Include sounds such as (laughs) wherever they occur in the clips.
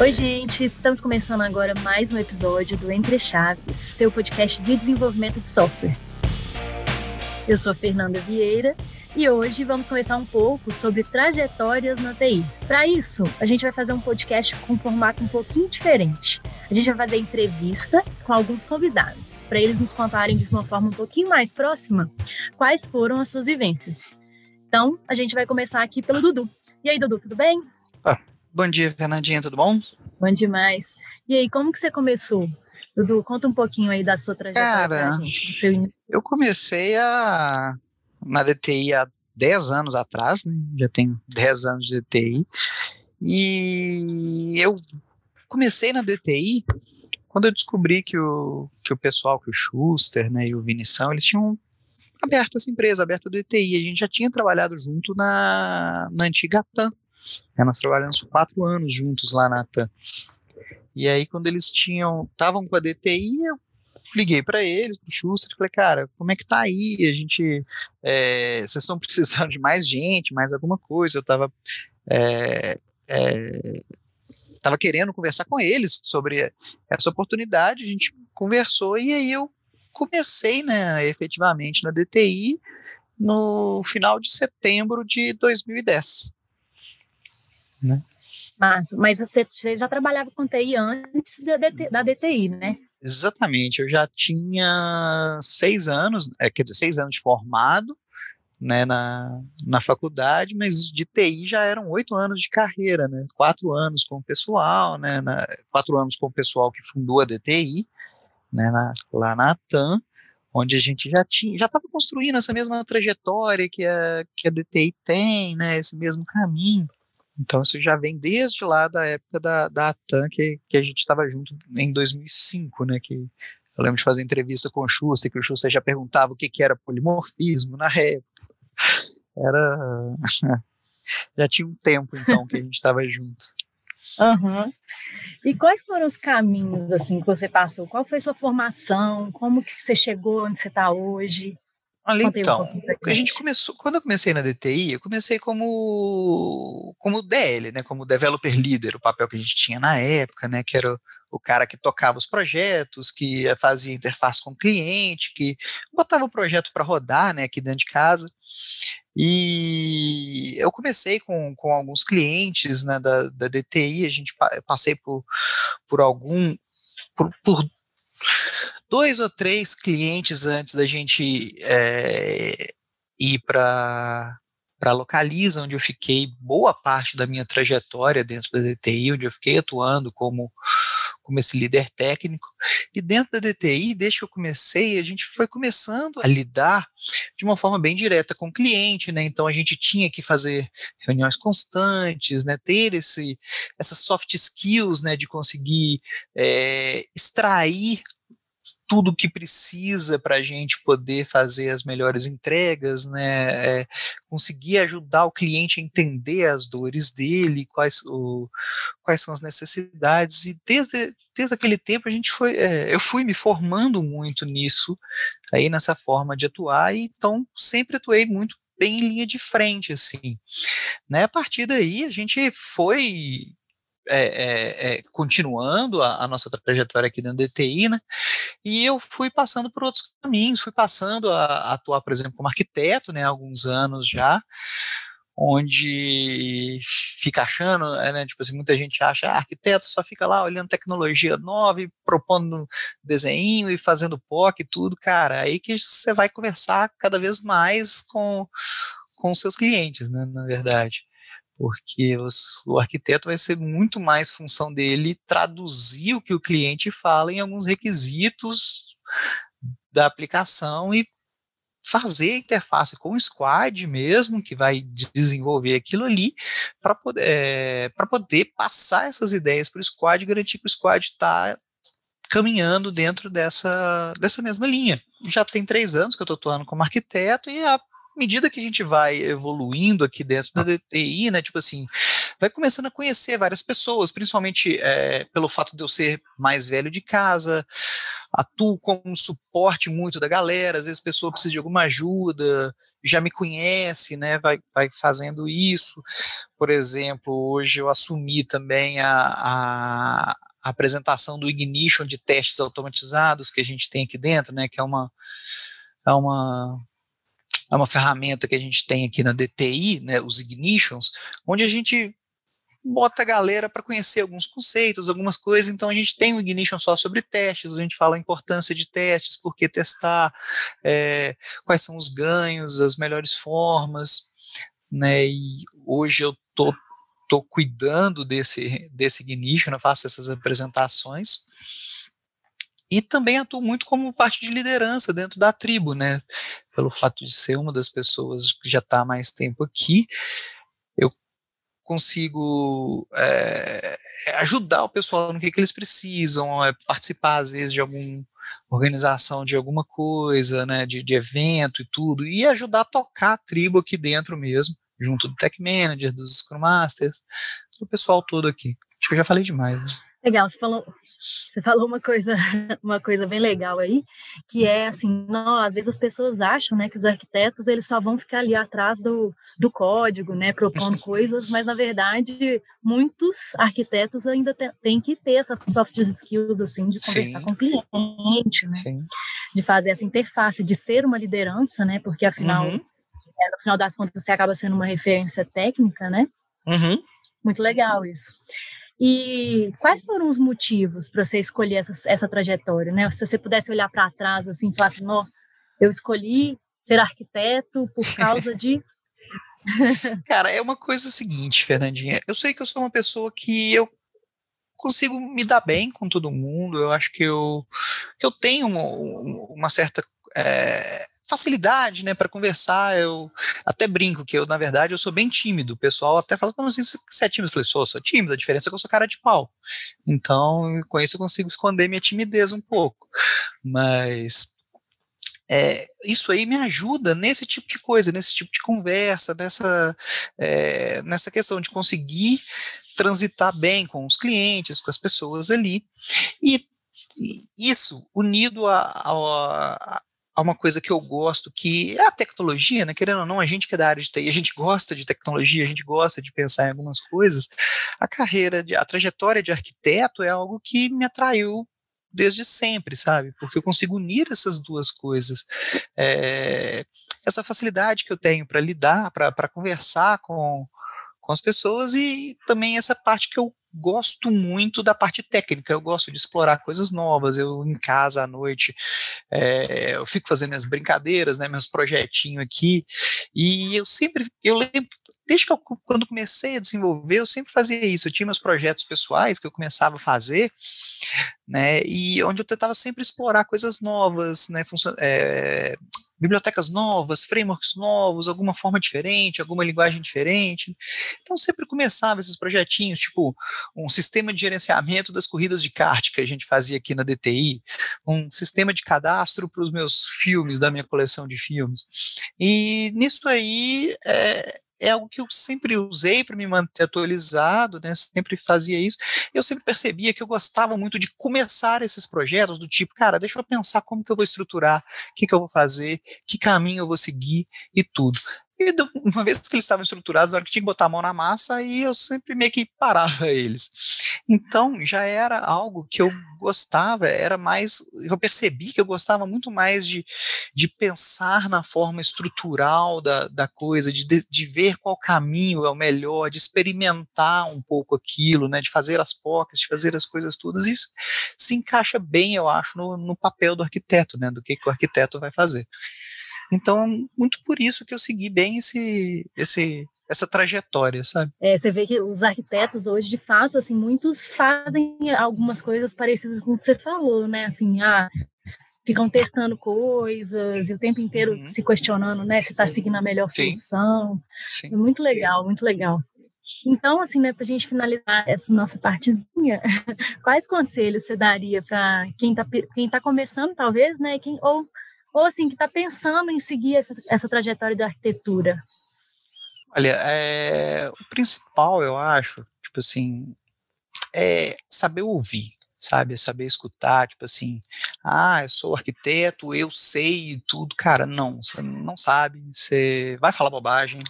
Oi, gente! Estamos começando agora mais um episódio do Entre Chaves, seu podcast de desenvolvimento de software. Eu sou a Fernanda Vieira e hoje vamos conversar um pouco sobre trajetórias na TI. Para isso, a gente vai fazer um podcast com um formato um pouquinho diferente. A gente vai fazer entrevista com alguns convidados, para eles nos contarem de uma forma um pouquinho mais próxima quais foram as suas vivências. Então, a gente vai começar aqui pelo Dudu. E aí, Dudu, tudo bem? Ah, Bom dia, Fernandinha, tudo bom? Bom demais. E aí, como que você começou? Dudu, conta um pouquinho aí da sua trajetória. Cara, seu... eu comecei a na DTI há 10 anos atrás, né? já tenho 10 anos de DTI, e eu comecei na DTI quando eu descobri que o, que o pessoal, que o Schuster né, e o Vinição, eles tinham aberto essa empresa, aberto a DTI, a gente já tinha trabalhado junto na, na antiga TAM, é, nós trabalhamos quatro anos juntos lá na TAM. E aí, quando eles tinham, estavam com a DTI, eu liguei para eles, pro Schuster, falei, cara, como é que tá aí? A gente, é, vocês estão (laughs) precisando de mais gente, mais alguma coisa? Eu tava, é, é, tava querendo conversar com eles sobre essa oportunidade, a gente conversou e aí eu comecei, né, efetivamente na DTI no final de setembro de 2010 né? Mas, mas você, você já trabalhava com TI antes da, DT, da DTI, né? Exatamente, eu já tinha seis anos, é, quer dizer, seis anos de formado, né, na, na faculdade, mas de TI já eram oito anos de carreira, né, quatro anos com o pessoal, né, na, quatro anos com o pessoal que fundou a DTI, né, na, lá na TAM, onde a gente já tinha, já estava construindo essa mesma trajetória que a, que a DTI tem, né, esse mesmo caminho, então isso já vem desde lá da época da, da ATAN, que, que a gente estava junto em 2005, né, que eu lembro de fazer entrevista com o Schuster, que o Schuster já perguntava o que, que era polimorfismo na época. Era... (laughs) já tinha um tempo, então, que a gente estava junto. Uhum. E quais foram os caminhos, assim, que você passou? Qual foi a sua formação? Como que você chegou onde você está hoje? Olha, então, um a gente começou, quando eu comecei na DTI, eu comecei como como DL, né, como developer leader, o papel que a gente tinha na época, né, que era o, o cara que tocava os projetos, que fazia interface com o cliente, que botava o projeto para rodar, né, aqui dentro de casa. E eu comecei com, com alguns clientes né, da, da DTI, a gente passei por, por algum por, por dois ou três clientes antes da gente é, ir para para Localiza, onde eu fiquei boa parte da minha trajetória dentro da DTI, onde eu fiquei atuando como, como esse líder técnico. E dentro da DTI, desde que eu comecei, a gente foi começando a lidar de uma forma bem direta com o cliente, né? Então a gente tinha que fazer reuniões constantes, né? Ter esse, essas soft skills, né? De conseguir é, extrair tudo que precisa para a gente poder fazer as melhores entregas, né? É, conseguir ajudar o cliente a entender as dores dele, quais, o, quais são as necessidades e desde desde aquele tempo a gente foi, é, eu fui me formando muito nisso, aí nessa forma de atuar e então sempre atuei muito bem em linha de frente, assim, né? A partir daí a gente foi é, é, é, continuando a, a, nossa trajetória aqui dentro da DTI, né? E eu fui passando por outros caminhos, fui passando a, a atuar, por exemplo, como arquiteto, né? Há alguns anos já, onde fica achando, é, né, tipo assim, muita gente acha, ah, arquiteto só fica lá olhando tecnologia nova e propondo desenho e fazendo POC e tudo, cara, aí que você vai conversar cada vez mais com, com seus clientes, né, na verdade porque os, o arquiteto vai ser muito mais função dele traduzir o que o cliente fala em alguns requisitos da aplicação e fazer a interface com o squad mesmo, que vai desenvolver aquilo ali, para poder, é, poder passar essas ideias para o squad e garantir que o squad está caminhando dentro dessa, dessa mesma linha. Já tem três anos que eu estou atuando como arquiteto e a medida que a gente vai evoluindo aqui dentro da DTI, né, tipo assim, vai começando a conhecer várias pessoas, principalmente é, pelo fato de eu ser mais velho de casa, atuo como suporte muito da galera, às vezes a pessoa precisa de alguma ajuda, já me conhece, né, vai, vai fazendo isso. Por exemplo, hoje eu assumi também a, a, a apresentação do Ignition de testes automatizados que a gente tem aqui dentro, né, que é uma, é uma é uma ferramenta que a gente tem aqui na DTI, né, os Ignitions, onde a gente bota a galera para conhecer alguns conceitos, algumas coisas. Então a gente tem um Ignition só sobre testes, a gente fala a importância de testes, por que testar, é, quais são os ganhos, as melhores formas, né? E hoje eu tô tô cuidando desse desse Ignition, eu faço essas apresentações. E também atuo muito como parte de liderança dentro da tribo, né? Pelo fato de ser uma das pessoas que já está há mais tempo aqui, consigo é, ajudar o pessoal no que, que eles precisam, é, participar às vezes de alguma organização de alguma coisa, né, de, de evento e tudo, e ajudar a tocar a tribo aqui dentro mesmo, junto do Tech Manager, dos Scrum Masters, do pessoal todo aqui. Acho que eu já falei demais. Né? Legal, você falou, você falou uma coisa, (laughs) uma coisa bem legal aí, que é assim, não, às vezes as pessoas acham, né, que os arquitetos eles só vão ficar ali atrás do, do código, né, propondo coisas, mas na verdade muitos arquitetos ainda têm que ter essas soft skills assim de conversar Sim. com o cliente, né, Sim. de fazer essa interface, de ser uma liderança, né, porque afinal, uhum. é, no final das contas você acaba sendo uma referência técnica, né? Uhum. Muito legal isso. E quais foram os motivos para você escolher essa, essa trajetória, né? Se você pudesse olhar para trás assim, e falar assim, não, eu escolhi ser arquiteto por (laughs) causa de Cara, é uma coisa seguinte, Fernandinha. Eu sei que eu sou uma pessoa que eu consigo me dar bem com todo mundo. Eu acho que eu, que eu tenho uma, uma certa é, facilidade, né, para conversar. Eu até brinco que eu, na verdade, eu sou bem tímido. O pessoal até fala, como assim você é tímido? Eu falei, sou, sou tímido, a diferença é que eu sou cara de pau. Então, com isso eu consigo esconder minha timidez um pouco. Mas é, isso aí me ajuda nesse tipo de coisa, nesse tipo de conversa, nessa, é, nessa questão de conseguir transitar bem com os clientes, com as pessoas ali. E isso unido a, a, a uma coisa que eu gosto, que é a tecnologia, né? Querendo ou não, a gente que é da área de TI, a gente gosta de tecnologia, a gente gosta de pensar em algumas coisas. A carreira, de, a trajetória de arquiteto é algo que me atraiu desde sempre, sabe? Porque eu consigo unir essas duas coisas. É, essa facilidade que eu tenho para lidar, para conversar com, com as pessoas e também essa parte que eu gosto muito da parte técnica, eu gosto de explorar coisas novas, eu em casa à noite, é, eu fico fazendo minhas brincadeiras, né, meus projetinhos aqui, e eu sempre, eu lembro, desde que eu, quando comecei a desenvolver, eu sempre fazia isso, eu tinha meus projetos pessoais que eu começava a fazer, né, e onde eu tentava sempre explorar coisas novas, né, é, bibliotecas novas, frameworks novos, alguma forma diferente, alguma linguagem diferente. Então sempre começava esses projetinhos, tipo um sistema de gerenciamento das corridas de kart que a gente fazia aqui na DTI, um sistema de cadastro para os meus filmes, da minha coleção de filmes. E nisso aí é, é algo que eu sempre usei para me manter atualizado, né? Sempre fazia isso. Eu sempre percebia que eu gostava muito de começar esses projetos do tipo, cara, deixa eu pensar como que eu vou estruturar, o que, que eu vou fazer, que caminho eu vou seguir e tudo. E uma vez que eles estavam estruturados, na hora que tinha que botar a mão na massa, aí eu sempre meio que parava (laughs) eles. Então, já era algo que eu gostava, era mais, eu percebi que eu gostava muito mais de, de pensar na forma estrutural da, da coisa, de, de ver qual caminho é o melhor, de experimentar um pouco aquilo, né, de fazer as pocas, de fazer as coisas todas. Isso se encaixa bem, eu acho, no, no papel do arquiteto, né, do que, que o arquiteto vai fazer. Então, muito por isso que eu segui bem esse, esse, essa trajetória, sabe? É, você vê que os arquitetos hoje, de fato, assim, muitos fazem algumas coisas parecidas com o que você falou, né? Assim, ah, ficam testando coisas e o tempo inteiro uhum. se questionando, né, se está seguindo a melhor Sim. solução. Sim. Muito legal, muito legal. Então, assim, né, para a gente finalizar essa nossa partezinha, (laughs) quais conselhos você daria para quem está quem tá começando, talvez, né, quem, ou ou assim, que está pensando em seguir essa, essa trajetória de arquitetura? Olha, é, o principal, eu acho, tipo assim, é saber ouvir, sabe? Saber escutar, tipo assim, ah, eu sou arquiteto, eu sei tudo. Cara, não, você não sabe, você vai falar bobagem,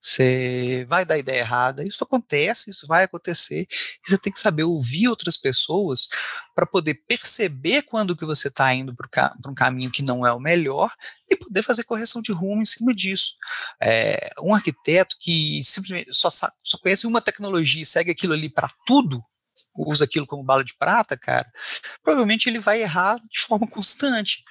você vai dar ideia errada. Isso acontece, isso vai acontecer. E você tem que saber ouvir outras pessoas para poder perceber quando que você está indo para um caminho que não é o melhor e poder fazer correção de rumo em cima disso. É, um arquiteto que simplesmente só, só conhece uma tecnologia e segue aquilo ali para tudo, usa aquilo como bala de prata, cara, provavelmente ele vai errar de forma constante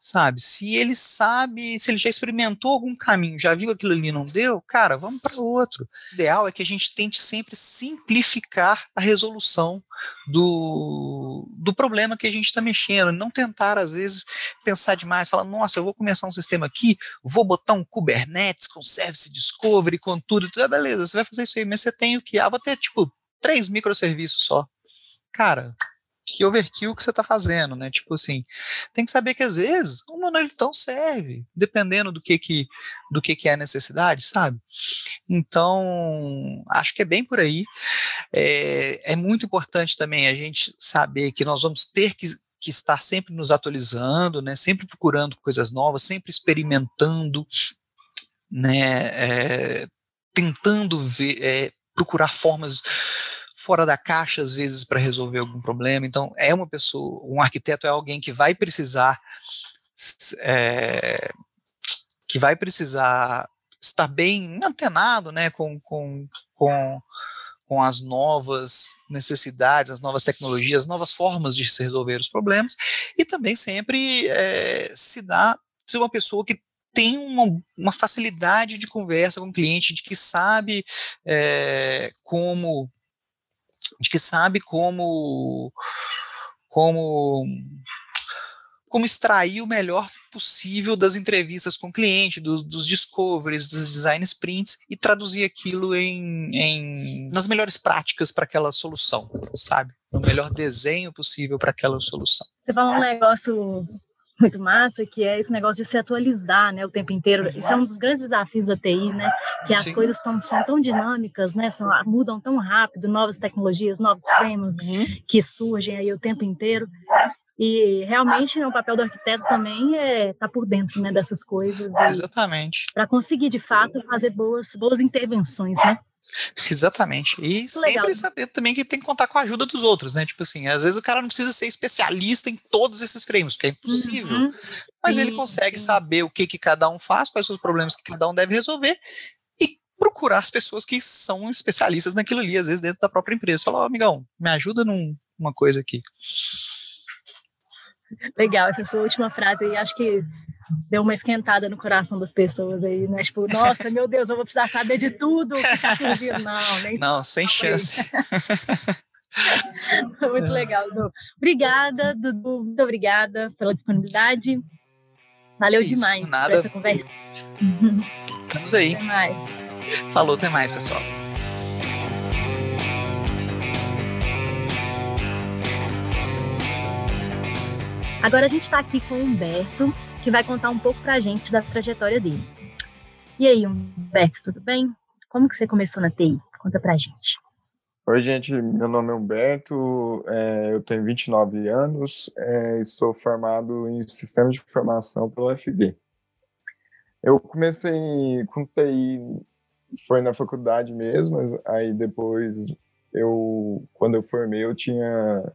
sabe? Se ele sabe, se ele já experimentou algum caminho, já viu aquilo ali não deu, cara, vamos para outro. O ideal é que a gente tente sempre simplificar a resolução do, do problema que a gente está mexendo, não tentar às vezes pensar demais, falar, nossa, eu vou começar um sistema aqui, vou botar um Kubernetes com Service Discovery, com tudo, tudo, ah, beleza, você vai fazer isso aí, mas você tem o que? Ah, vou ter tipo três microserviços só. Cara, que overkill que você está fazendo, né? Tipo assim, tem que saber que às vezes o monolitão serve, dependendo do que que do que que é a necessidade, sabe? Então, acho que é bem por aí. É, é muito importante também a gente saber que nós vamos ter que que estar sempre nos atualizando, né, sempre procurando coisas novas, sempre experimentando, né, é, tentando ver, é, procurar formas fora da caixa às vezes para resolver algum problema. Então é uma pessoa, um arquiteto é alguém que vai precisar é, que vai precisar estar bem antenado, né, com, com, com, com as novas necessidades, as novas tecnologias, as novas formas de se resolver os problemas, e também sempre é, se dá ser uma pessoa que tem uma, uma, facilidade de conversa com o cliente, de que sabe é, como de que sabe como como como extrair o melhor possível das entrevistas com o cliente, do, dos discoveries, dos design sprints e traduzir aquilo em, em nas melhores práticas para aquela solução, sabe? No melhor desenho possível para aquela solução. Você falou um negócio muito massa, que é esse negócio de se atualizar, né, o tempo inteiro. Isso é um dos grandes desafios da TI, né, que as Sim. coisas tão, são tão dinâmicas, né, são, mudam tão rápido, novas tecnologias, novos frameworks uhum. que surgem aí o tempo inteiro. E realmente né, o papel do arquiteto também é estar tá por dentro, né, dessas coisas. Exatamente. Para conseguir, de fato, fazer boas, boas intervenções, né? Exatamente. E sempre Legal. saber também que tem que contar com a ajuda dos outros, né? Tipo assim, às vezes o cara não precisa ser especialista em todos esses frames, porque é impossível. Uhum. Mas sim, ele consegue saber o que, que cada um faz, quais são os problemas que cada um deve resolver e procurar as pessoas que são especialistas naquilo ali, às vezes dentro da própria empresa. Falar, oh, amigão, me ajuda numa coisa aqui. Legal, essa sua última frase aí, acho que deu uma esquentada no coração das pessoas aí, né? Tipo, nossa, meu Deus, eu vou precisar saber de tudo que está surgindo. (laughs) Não, nem Não, sem chance. (laughs) Muito legal, Dudu. Obrigada, Dudu. Muito obrigada pela disponibilidade. Valeu Isso, demais nada. por essa conversa. Estamos aí. (laughs) Até mais. Falou, até mais, pessoal. Agora a gente está aqui com o Humberto, que vai contar um pouco para a gente da trajetória dele. E aí, Humberto, tudo bem? Como que você começou na TI? Conta para a gente. Oi, gente, meu nome é Humberto, é, eu tenho 29 anos é, e sou formado em Sistemas de Informação pelo UFV. Eu comecei com TI, foi na faculdade mesmo, aí depois, eu, quando eu formei, eu tinha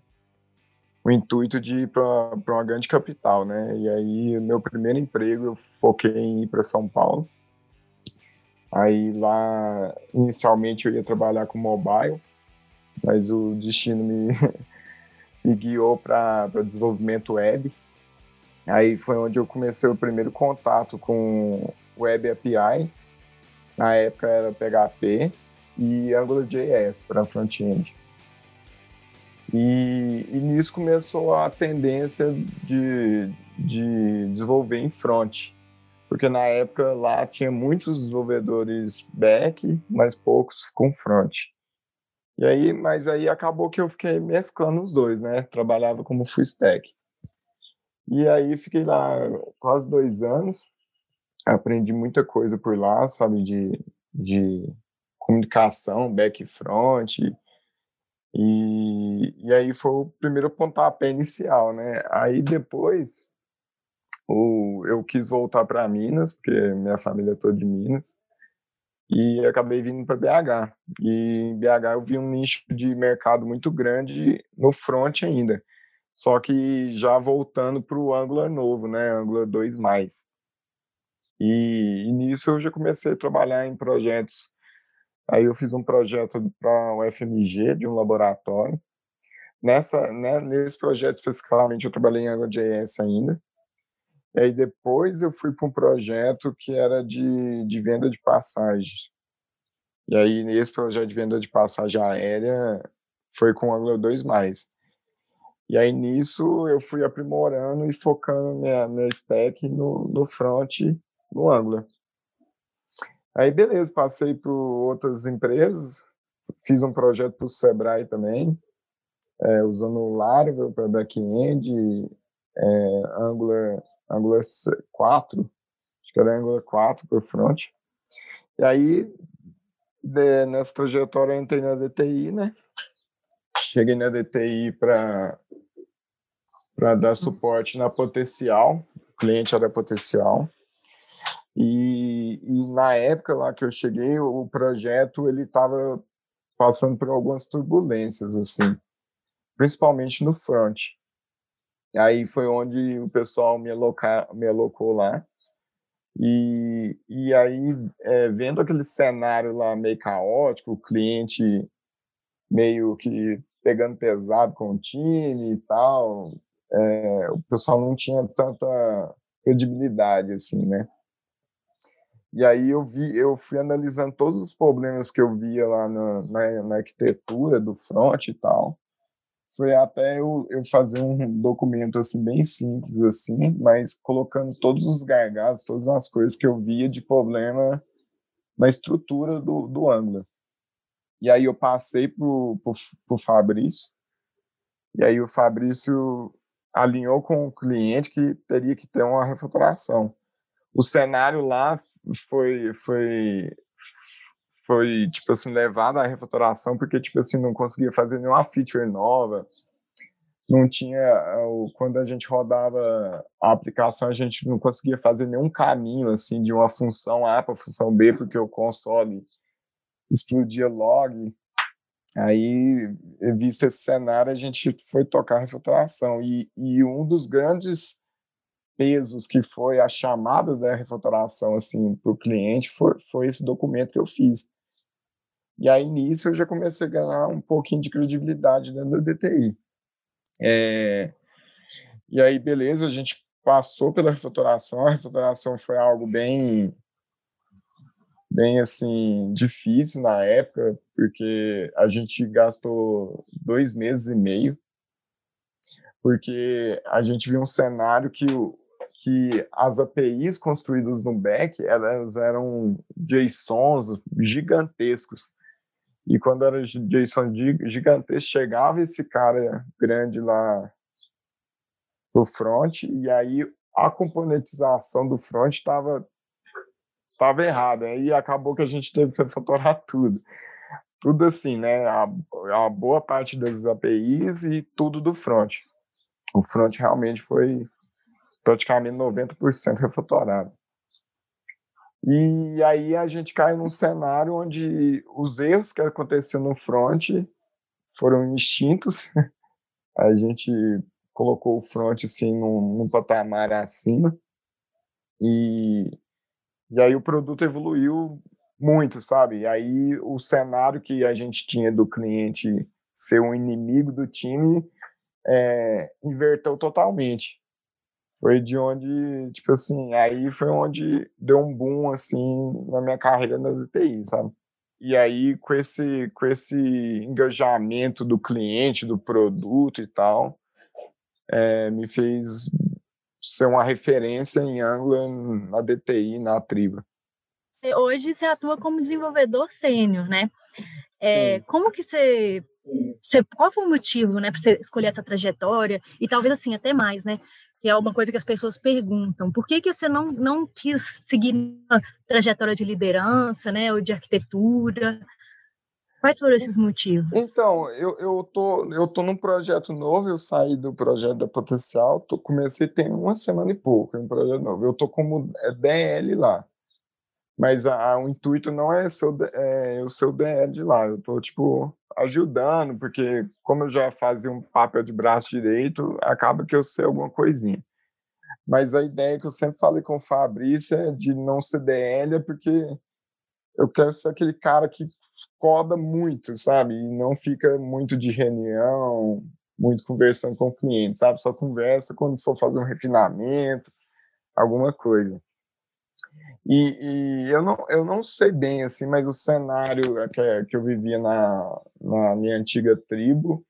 o intuito de ir para uma grande capital, né? E aí, meu primeiro emprego, eu foquei em ir para São Paulo. Aí lá, inicialmente, eu ia trabalhar com mobile, mas o destino me, (laughs) me guiou para desenvolvimento web. Aí foi onde eu comecei o primeiro contato com Web API. Na época era PHP e AngularJS para front-end. E, e, nisso começou a tendência de, de desenvolver em front, porque na época lá tinha muitos desenvolvedores back, mas poucos com front. E aí, mas aí acabou que eu fiquei mesclando os dois, né? Trabalhava como full stack. E aí fiquei lá quase dois anos, aprendi muita coisa por lá, sabe, de, de comunicação, back front. E, e aí foi o primeiro pontapé inicial, né? Aí depois o, eu quis voltar para Minas, porque minha família é toda de Minas, e acabei vindo para BH. E em BH eu vi um nicho de mercado muito grande no front ainda, só que já voltando para o Angular novo, né? Angular 2+. E, e nisso eu já comecei a trabalhar em projetos. Aí eu fiz um projeto para o FMG, de um laboratório. Nessa, né, nesse projeto especificamente eu trabalhei em AngularJS ainda. E aí depois eu fui para um projeto que era de, de venda de passagens. E aí nesse projeto de venda de passagem aérea foi com Angular 2+. E aí nisso eu fui aprimorando e focando minha, minha stack no, no front, no Angular. Aí beleza, passei por outras empresas, fiz um projeto para o Sebrae também, é, usando o Laravel para back-end, é, Angular Angular 4, acho que era Angular 4 para front. E aí, de, nessa trajetória, eu entrei na DTI, né? Cheguei na DTI para dar suporte na Potencial, o cliente era Potencial. E, e, na época lá que eu cheguei, o projeto ele estava passando por algumas turbulências, assim, principalmente no front. E aí foi onde o pessoal me, alocar, me alocou lá. E, e aí, é, vendo aquele cenário lá meio caótico, o cliente meio que pegando pesado com o time e tal, é, o pessoal não tinha tanta credibilidade assim, né? E aí eu vi, eu fui analisando todos os problemas que eu via lá na, na, na arquitetura do front e tal foi até eu, eu fazer um documento assim bem simples assim, mas colocando todos os gargalos, todas as coisas que eu via de problema na estrutura do, do Angular. E aí eu passei pro, pro, pro Fabrício, e aí o Fabrício alinhou com o cliente que teria que ter uma refatoração. O cenário lá foi, foi foi, tipo assim, levado à refatoração porque, tipo assim, não conseguia fazer nenhuma feature nova. Não tinha, quando a gente rodava a aplicação, a gente não conseguia fazer nenhum caminho, assim, de uma função A para função B, porque o console explodia log. Aí, visto esse cenário, a gente foi tocar a refatoração. E, e um dos grandes pesos que foi a chamada da refatoração assim para o cliente foi, foi esse documento que eu fiz e aí, nisso, eu já comecei a ganhar um pouquinho de credibilidade dentro da DTI. É... E aí, beleza, a gente passou pela refatoração. A refatoração foi algo bem, bem assim, difícil na época, porque a gente gastou dois meses e meio, porque a gente viu um cenário que que as APIs construídas no back elas eram JSONs gigantescos e quando era Jason gigantesco, chegava esse cara grande lá pro front, e aí a componentização do front estava tava errada. E acabou que a gente teve que fatorar tudo. Tudo assim, né? A, a boa parte das APIs e tudo do front. O front realmente foi praticamente 90% refatorado. E aí a gente cai num cenário onde os erros que aconteciam no front foram extintos. (laughs) A gente colocou o front assim num, num patamar acima e, e aí o produto evoluiu muito, sabe? E aí o cenário que a gente tinha do cliente ser um inimigo do time é, inverteu totalmente foi de onde, tipo assim, aí foi onde deu um boom, assim, na minha carreira na DTI, sabe? E aí, com esse, com esse engajamento do cliente, do produto e tal, é, me fez ser uma referência em Angular na DTI, na Triba. Hoje você atua como desenvolvedor sênior, né? É, como que você, você, qual foi o motivo, né, para você escolher essa trajetória e talvez assim até mais, né? que é uma coisa que as pessoas perguntam. Por que, que você não, não quis seguir uma trajetória de liderança, né, ou de arquitetura? Quais foram esses motivos? Então, eu, eu, tô, eu tô num projeto novo, eu saí do projeto da Potencial, tô, comecei tem uma semana e pouco, um projeto novo. Eu tô como DL lá. Mas a, a, o intuito não é, é eu ser o DL de lá, eu tô, tipo, ajudando, porque como eu já fazia um papel de braço direito, acaba que eu sei alguma coisinha. Mas a ideia que eu sempre falei com o Fabrício é de não ser DL, é porque eu quero ser aquele cara que coda muito, sabe? E não fica muito de reunião, muito conversando com o cliente, sabe? Só conversa quando for fazer um refinamento, alguma coisa. E, e, eu, não, eu não sei bem, assim, mas o cenário que, que eu vivia na, na minha antiga tribo,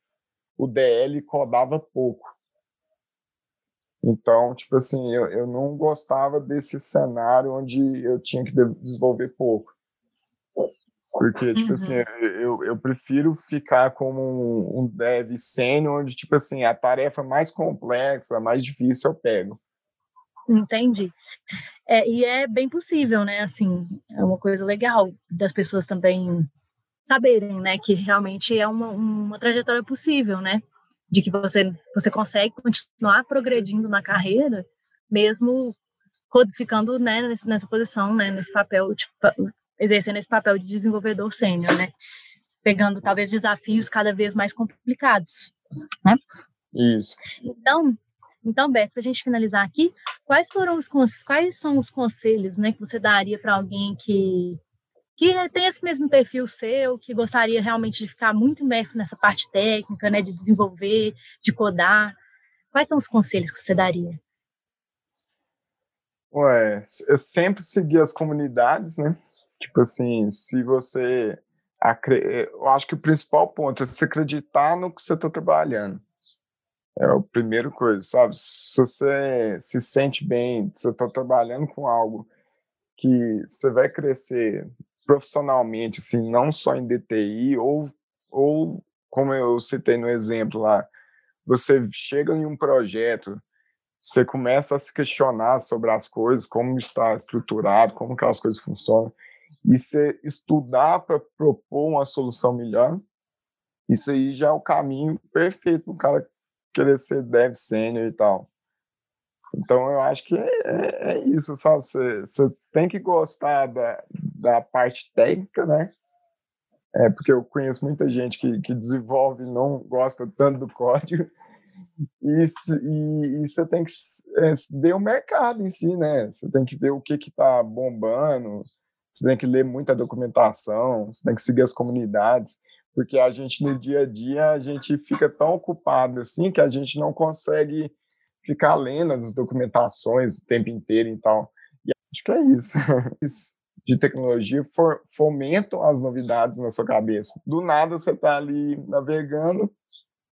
o DL codava pouco. Então, tipo assim, eu, eu não gostava desse cenário onde eu tinha que desenvolver pouco. Porque, tipo assim, uhum. assim, eu, eu prefiro ficar como um, um dev sênior, onde, tipo assim, a tarefa mais complexa, mais difícil eu pego. Entendi. É, e é bem possível, né? Assim, é uma coisa legal das pessoas também saberem, né? Que realmente é uma, uma trajetória possível, né? De que você, você consegue continuar progredindo na carreira, mesmo ficando né, nessa posição, né, nesse papel, tipo, exercendo esse papel de desenvolvedor sênior, né? Pegando talvez desafios cada vez mais complicados, né? Isso. Então, então, Beto, para a gente finalizar aqui, quais foram os quais são os conselhos, né, que você daria para alguém que que tem esse mesmo perfil seu, que gostaria realmente de ficar muito imerso nessa parte técnica, né, de desenvolver, de codar? Quais são os conselhos que você daria? Ué, eu sempre segui as comunidades, né? Tipo assim, se você. Eu acho que o principal ponto é você acreditar no que você está trabalhando. É a primeira coisa, sabe? Se você se sente bem, você está trabalhando com algo que você vai crescer profissionalmente, assim, não só em DTI, ou, ou como eu citei no exemplo lá, você chega em um projeto, você começa a se questionar sobre as coisas, como está estruturado, como que as coisas funcionam, e você estudar para propor uma solução melhor, isso aí já é o caminho perfeito para o cara querer ser dev sênior e tal. Então eu acho que é, é, é isso, sabe? Você, tem que gostar da, da parte técnica, né? É, porque eu conheço muita gente que, que desenvolve e não gosta tanto do código. E, e, e você tem que é, ver o mercado em si, né? Você tem que ver o que está bombando, você tem que ler muita documentação, você tem que seguir as comunidades porque a gente no dia a dia a gente fica tão ocupado assim que a gente não consegue ficar lendo as documentações o tempo inteiro e tal. E acho que é isso. (laughs) de tecnologia for, fomentam as novidades na sua cabeça. Do nada você está ali navegando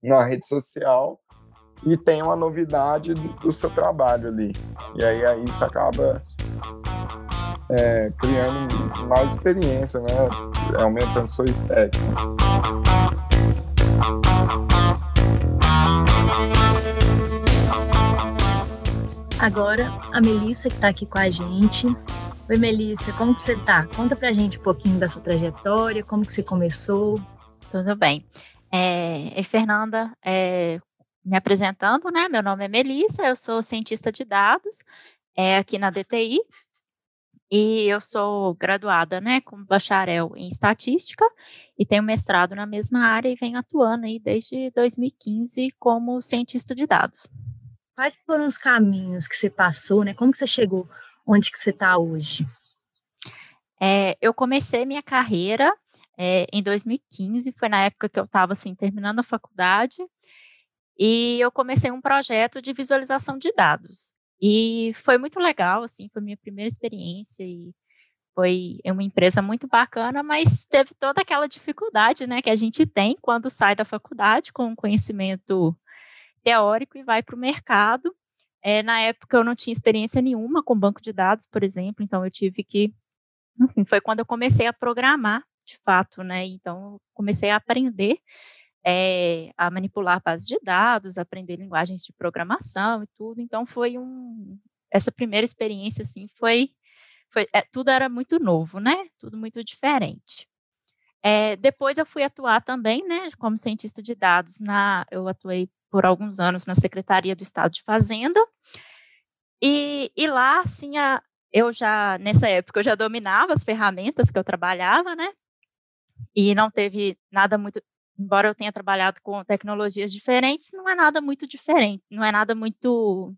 na rede social e tem uma novidade do, do seu trabalho ali. E aí, aí isso acaba é, criando mais experiência, né? Aumentando sua estética. Agora, a Melissa que está aqui com a gente. Oi, Melissa, como que você está? Conta pra gente um pouquinho da sua trajetória, como que você começou. Tudo bem. É, e Fernanda, é, me apresentando, né? Meu nome é Melissa, eu sou cientista de dados é, aqui na DTI, e eu sou graduada, né, com bacharel em estatística e tenho mestrado na mesma área e venho atuando aí desde 2015 como cientista de dados. Quais foram os caminhos que você passou, né? Como que você chegou onde que você está hoje? É, eu comecei minha carreira é, em 2015, foi na época que eu estava assim terminando a faculdade e eu comecei um projeto de visualização de dados. E foi muito legal, assim, foi minha primeira experiência e foi uma empresa muito bacana, mas teve toda aquela dificuldade, né, que a gente tem quando sai da faculdade com conhecimento teórico e vai para o mercado. É, na época eu não tinha experiência nenhuma com banco de dados, por exemplo, então eu tive que, enfim, foi quando eu comecei a programar, de fato, né, então comecei a aprender é, a manipular bases de dados, aprender linguagens de programação e tudo. Então foi um essa primeira experiência assim foi foi é, tudo era muito novo, né? Tudo muito diferente. É, depois eu fui atuar também, né, como cientista de dados na eu atuei por alguns anos na Secretaria do Estado de Fazenda e, e lá assim a, eu já nessa época eu já dominava as ferramentas que eu trabalhava, né? E não teve nada muito embora eu tenha trabalhado com tecnologias diferentes, não é nada muito diferente, não é nada muito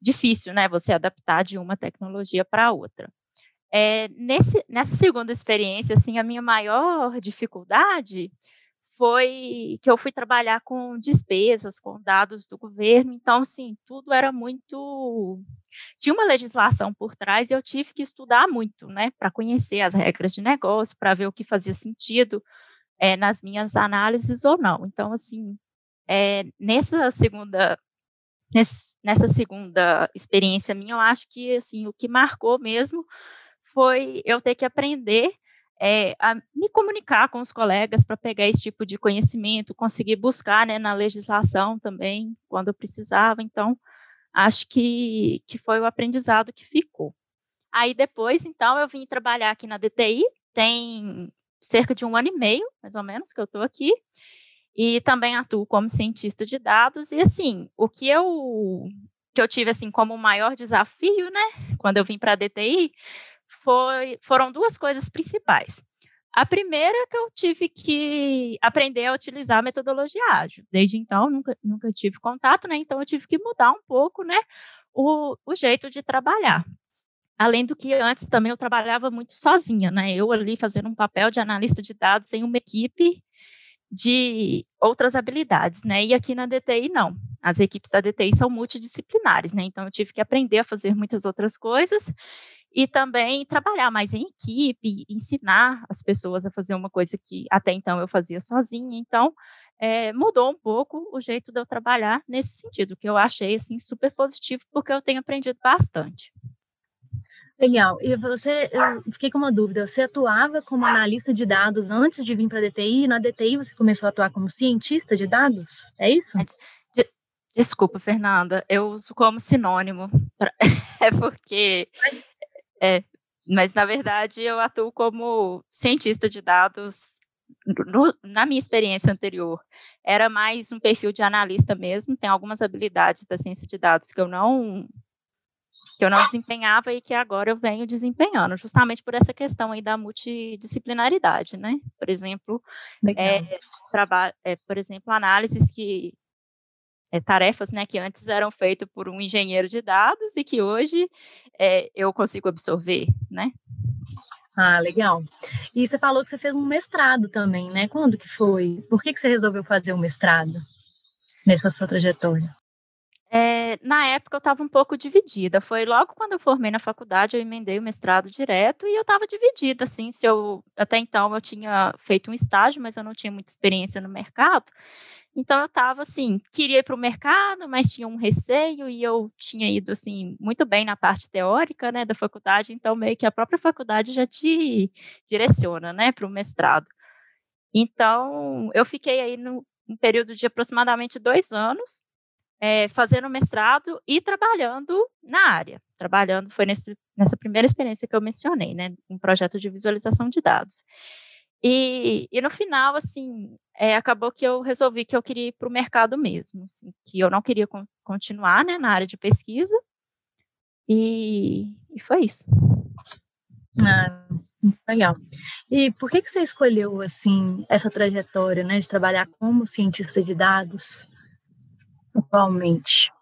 difícil, né, você adaptar de uma tecnologia para outra. É, nesse, nessa segunda experiência, assim, a minha maior dificuldade foi que eu fui trabalhar com despesas, com dados do governo, então, assim, tudo era muito. Tinha uma legislação por trás e eu tive que estudar muito, né, para conhecer as regras de negócio, para ver o que fazia sentido é, nas minhas análises ou não. Então, assim, é, nessa segunda nessa segunda experiência minha, eu acho que assim o que marcou mesmo foi eu ter que aprender é, a me comunicar com os colegas para pegar esse tipo de conhecimento, conseguir buscar né, na legislação também, quando eu precisava. Então, acho que, que foi o aprendizado que ficou. Aí depois, então, eu vim trabalhar aqui na DTI, tem cerca de um ano e meio, mais ou menos, que eu estou aqui, e também atuo como cientista de dados, e assim, o que eu, que eu tive assim como maior desafio, né, quando eu vim para a DTI, foi, foram duas coisas principais. A primeira é que eu tive que aprender a utilizar a metodologia ágil. Desde então, nunca, nunca tive contato, né? Então, eu tive que mudar um pouco, né? O, o jeito de trabalhar. Além do que antes também eu trabalhava muito sozinha, né? Eu ali fazendo um papel de analista de dados em uma equipe de outras habilidades, né? E aqui na DTI não. As equipes da DTI são multidisciplinares, né? Então eu tive que aprender a fazer muitas outras coisas e também trabalhar mais em equipe, ensinar as pessoas a fazer uma coisa que até então eu fazia sozinha. Então é, mudou um pouco o jeito de eu trabalhar nesse sentido, que eu achei assim super positivo porque eu tenho aprendido bastante. Legal. E você, eu fiquei com uma dúvida. Você atuava como analista de dados antes de vir para a DTI? E na DTI você começou a atuar como cientista de dados? É isso? Desculpa, Fernanda. Eu uso como sinônimo. (laughs) Pra... É porque. É, mas, na verdade, eu atuo como cientista de dados no, na minha experiência anterior, era mais um perfil de analista mesmo, tem algumas habilidades da ciência de dados que eu não que eu não desempenhava e que agora eu venho desempenhando, justamente por essa questão aí da multidisciplinaridade, né? Por exemplo, é, é, por exemplo, análises que é, tarefas, né, que antes eram feitas por um engenheiro de dados e que hoje é, eu consigo absorver, né? Ah, legal. E você falou que você fez um mestrado também, né? Quando que foi? Por que, que você resolveu fazer um mestrado nessa sua trajetória? É, na época eu estava um pouco dividida. Foi logo quando eu formei na faculdade, eu emendei o mestrado direto e eu estava dividida, assim, se eu até então eu tinha feito um estágio, mas eu não tinha muita experiência no mercado. Então eu estava assim, queria ir para o mercado, mas tinha um receio e eu tinha ido assim muito bem na parte teórica, né, da faculdade. Então meio que a própria faculdade já te direciona, né, para o mestrado. Então eu fiquei aí no um período de aproximadamente dois anos é, fazendo mestrado e trabalhando na área. Trabalhando, foi nesse, nessa primeira experiência que eu mencionei, né? Um projeto de visualização de dados. E, e no final, assim, é, acabou que eu resolvi que eu queria ir para o mercado mesmo, assim, que eu não queria con continuar né, na área de pesquisa. E, e foi isso. Ah, legal. E por que, que você escolheu, assim, essa trajetória, né, de trabalhar como cientista de dados? Atualmente?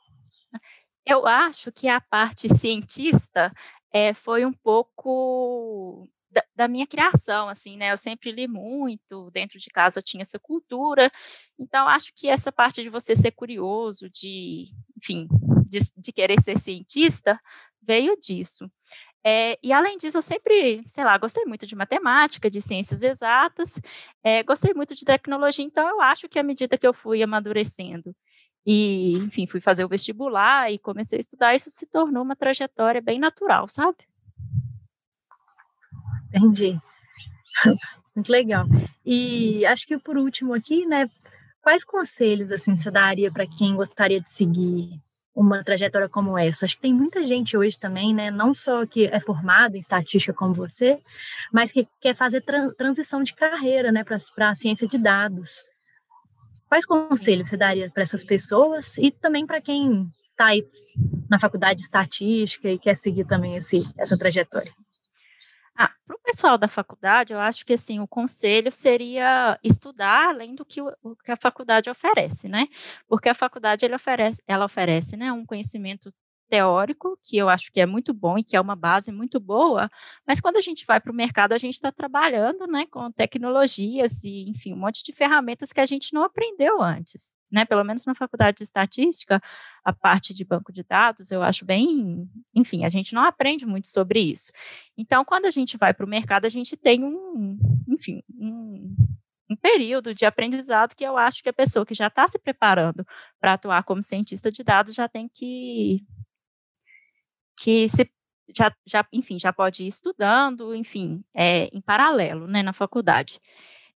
Eu acho que a parte cientista é, foi um pouco da, da, minha criação, assim, né? Eu sempre li muito, dentro de casa tinha essa cultura, então acho que essa parte de você ser curioso, de, enfim, de, de querer ser cientista, veio disso. É, e além disso, eu sempre, sei lá, gostei muito de matemática, de ciências exatas, é, gostei muito de tecnologia, então eu acho que à medida que eu fui amadurecendo e, enfim, fui fazer o vestibular e comecei a estudar, isso se tornou uma trajetória bem natural, sabe? Entendi. (laughs) Muito legal. E acho que por último aqui, né, quais conselhos assim você daria para quem gostaria de seguir uma trajetória como essa? Acho que tem muita gente hoje também, né? Não só que é formado em estatística como você, mas que quer fazer tra transição de carreira, né, para a ciência de dados. Quais conselhos você daria para essas pessoas e também para quem está aí na faculdade de estatística e quer seguir também esse, essa trajetória? Ah, para o pessoal da faculdade, eu acho que assim o conselho seria estudar além do que, o, o que a faculdade oferece, né? Porque a faculdade oferece, ela oferece, né, um conhecimento teórico, que eu acho que é muito bom e que é uma base muito boa, mas quando a gente vai para o mercado, a gente está trabalhando né, com tecnologias e, enfim, um monte de ferramentas que a gente não aprendeu antes. Né, pelo menos na faculdade de estatística, a parte de banco de dados, eu acho bem, enfim, a gente não aprende muito sobre isso. Então, quando a gente vai para o mercado, a gente tem um, enfim, um, um período de aprendizado que eu acho que a pessoa que já está se preparando para atuar como cientista de dados já tem que que se já, já, enfim, já pode ir estudando, enfim, é, em paralelo, né, na faculdade.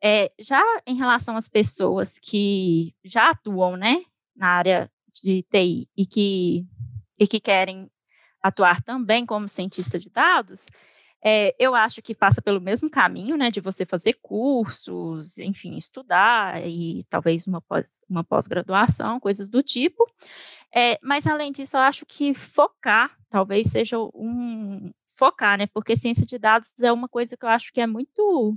É, já em relação às pessoas que já atuam, né, na área de TI e que, e que querem atuar também como cientista de dados, é, eu acho que passa pelo mesmo caminho, né, de você fazer cursos, enfim, estudar e talvez uma pós, uma pós-graduação, coisas do tipo. É, mas além disso, eu acho que focar, talvez seja um focar, né, porque ciência de dados é uma coisa que eu acho que é muito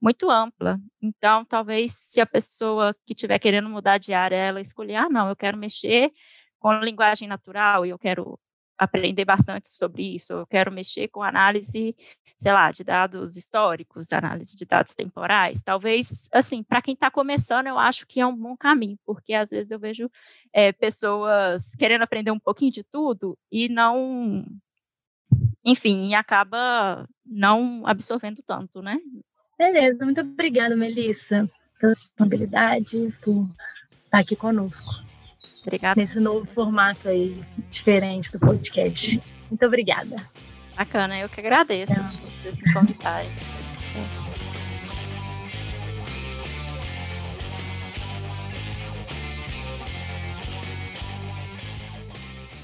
muito ampla. Então, talvez se a pessoa que estiver querendo mudar de área, ela escolher, ah, não, eu quero mexer com linguagem natural e eu quero aprender bastante sobre isso. Eu quero mexer com análise, sei lá, de dados históricos, análise de dados temporais. Talvez, assim, para quem está começando, eu acho que é um bom caminho, porque às vezes eu vejo é, pessoas querendo aprender um pouquinho de tudo e não, enfim, acaba não absorvendo tanto, né? Beleza, muito obrigada, Melissa, pela disponibilidade, por estar aqui conosco. Obrigada. Nesse novo formato aí, diferente do podcast. Muito obrigada. Bacana, eu que agradeço então. por vocês me convidarem.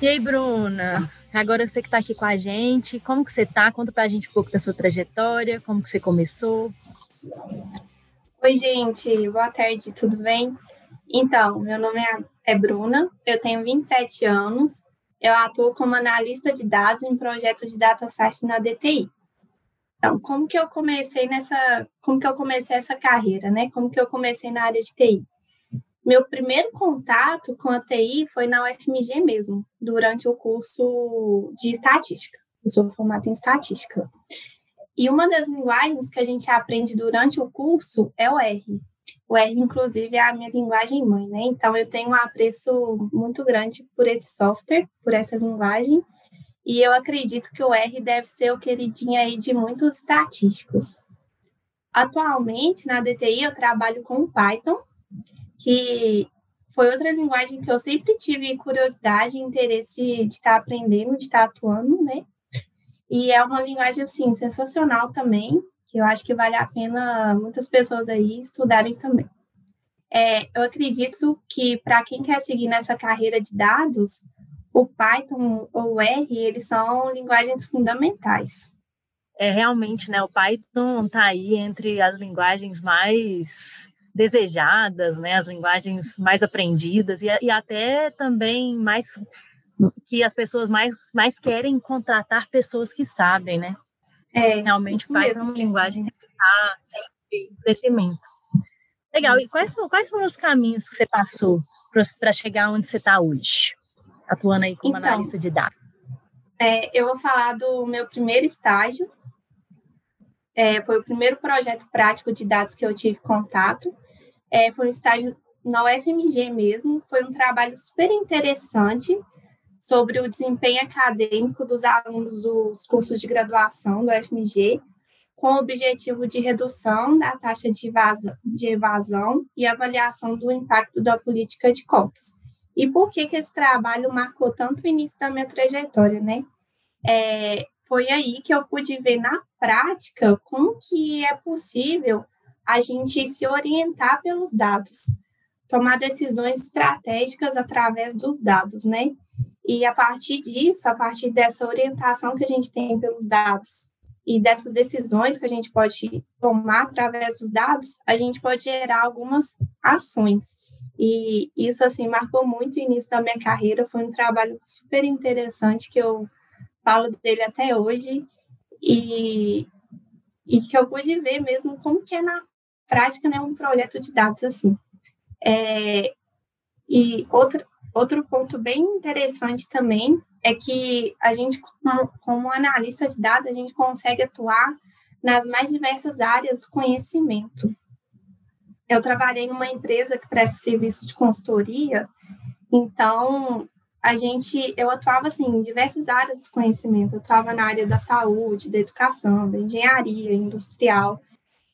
E aí, Bruna? Agora você que está aqui com a gente, como que você está? Conta para a gente um pouco da sua trajetória, como que você começou. Oi, gente. Boa tarde, tudo bem? Então, meu nome é, é Bruna, eu tenho 27 anos, eu atuo como analista de dados em projetos de data science na DTI. Então, como que eu comecei nessa, como que eu comecei essa carreira, né? Como que eu comecei na área de TI? Meu primeiro contato com a TI foi na UFMG mesmo, durante o curso de estatística. Eu sou formada em estatística. E uma das linguagens que a gente aprende durante o curso é o R, o R, inclusive, é a minha linguagem mãe, né? Então, eu tenho um apreço muito grande por esse software, por essa linguagem, e eu acredito que o R deve ser o queridinho aí de muitos estatísticos. Atualmente, na DTI, eu trabalho com Python, que foi outra linguagem que eu sempre tive curiosidade e interesse de estar aprendendo, de estar atuando, né? E é uma linguagem, assim, sensacional também, que eu acho que vale a pena muitas pessoas aí estudarem também. É, eu acredito que para quem quer seguir nessa carreira de dados, o Python ou o R, eles são linguagens fundamentais. É realmente, né? O Python está aí entre as linguagens mais desejadas, né? As linguagens mais aprendidas e, e até também mais que as pessoas mais, mais querem contratar pessoas que sabem, né? É, realmente faz mesmo. uma linguagem está sempre em crescimento. Legal. E quais, quais foram os caminhos que você passou para chegar onde você está hoje, atuando aí como então, analista de dados? É, eu vou falar do meu primeiro estágio. É, foi o primeiro projeto prático de dados que eu tive contato. É, foi um estágio na UFMG mesmo. Foi um trabalho super interessante sobre o desempenho acadêmico dos alunos dos cursos de graduação do FMG, com o objetivo de redução da taxa de evasão, de evasão e avaliação do impacto da política de cotas. E por que, que esse trabalho marcou tanto o início da minha trajetória, né? É, foi aí que eu pude ver na prática como que é possível a gente se orientar pelos dados. tomar decisões estratégicas através dos dados, né? E a partir disso, a partir dessa orientação que a gente tem pelos dados e dessas decisões que a gente pode tomar através dos dados, a gente pode gerar algumas ações. E isso, assim, marcou muito o início da minha carreira. Foi um trabalho super interessante que eu falo dele até hoje e, e que eu pude ver mesmo como que é na prática né, um projeto de dados assim. É, e outro, outro ponto bem interessante também é que a gente, como, como analista de dados, a gente consegue atuar nas mais diversas áreas do conhecimento. Eu trabalhei numa empresa que presta serviço de consultoria, então a gente, eu atuava assim em diversas áreas do conhecimento. Eu atuava na área da saúde, da educação, da engenharia industrial.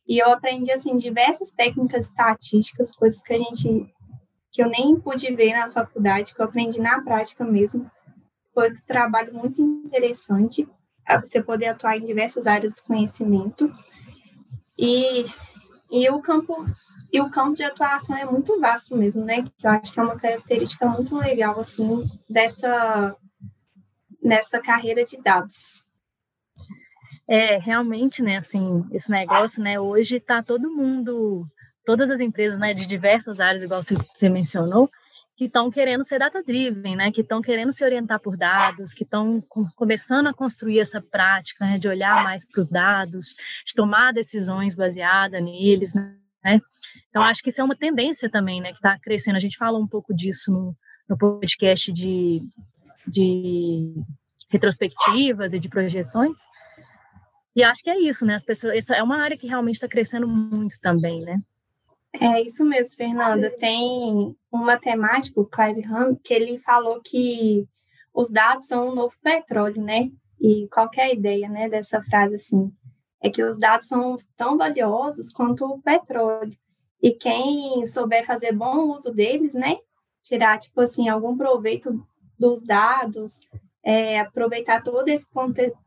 E eu aprendi assim diversas técnicas estatísticas, coisas que a gente que eu nem pude ver na faculdade, que eu aprendi na prática mesmo. Foi um trabalho muito interessante você poder atuar em diversas áreas do conhecimento. E, e o campo e o campo de atuação é muito vasto mesmo, né? Que eu acho que é uma característica muito legal assim dessa nessa carreira de dados. É, realmente, né, assim, esse negócio, né, hoje está todo mundo, todas as empresas, né, de diversas áreas, igual você mencionou, que estão querendo ser data-driven, né, que estão querendo se orientar por dados, que estão começando a construir essa prática, né, de olhar mais para os dados, de tomar decisões baseadas neles, né. Então, acho que isso é uma tendência também, né, que está crescendo. A gente falou um pouco disso no, no podcast de, de retrospectivas e de projeções, e acho que é isso, né? As pessoas, essa é uma área que realmente está crescendo muito também, né? É isso mesmo, Fernanda. Tem um matemático, Clive Ham, que ele falou que os dados são o novo petróleo, né? E qual é a ideia, né, dessa frase assim? É que os dados são tão valiosos quanto o petróleo. E quem souber fazer bom uso deles, né? Tirar, tipo assim, algum proveito dos dados, é, aproveitar todo esse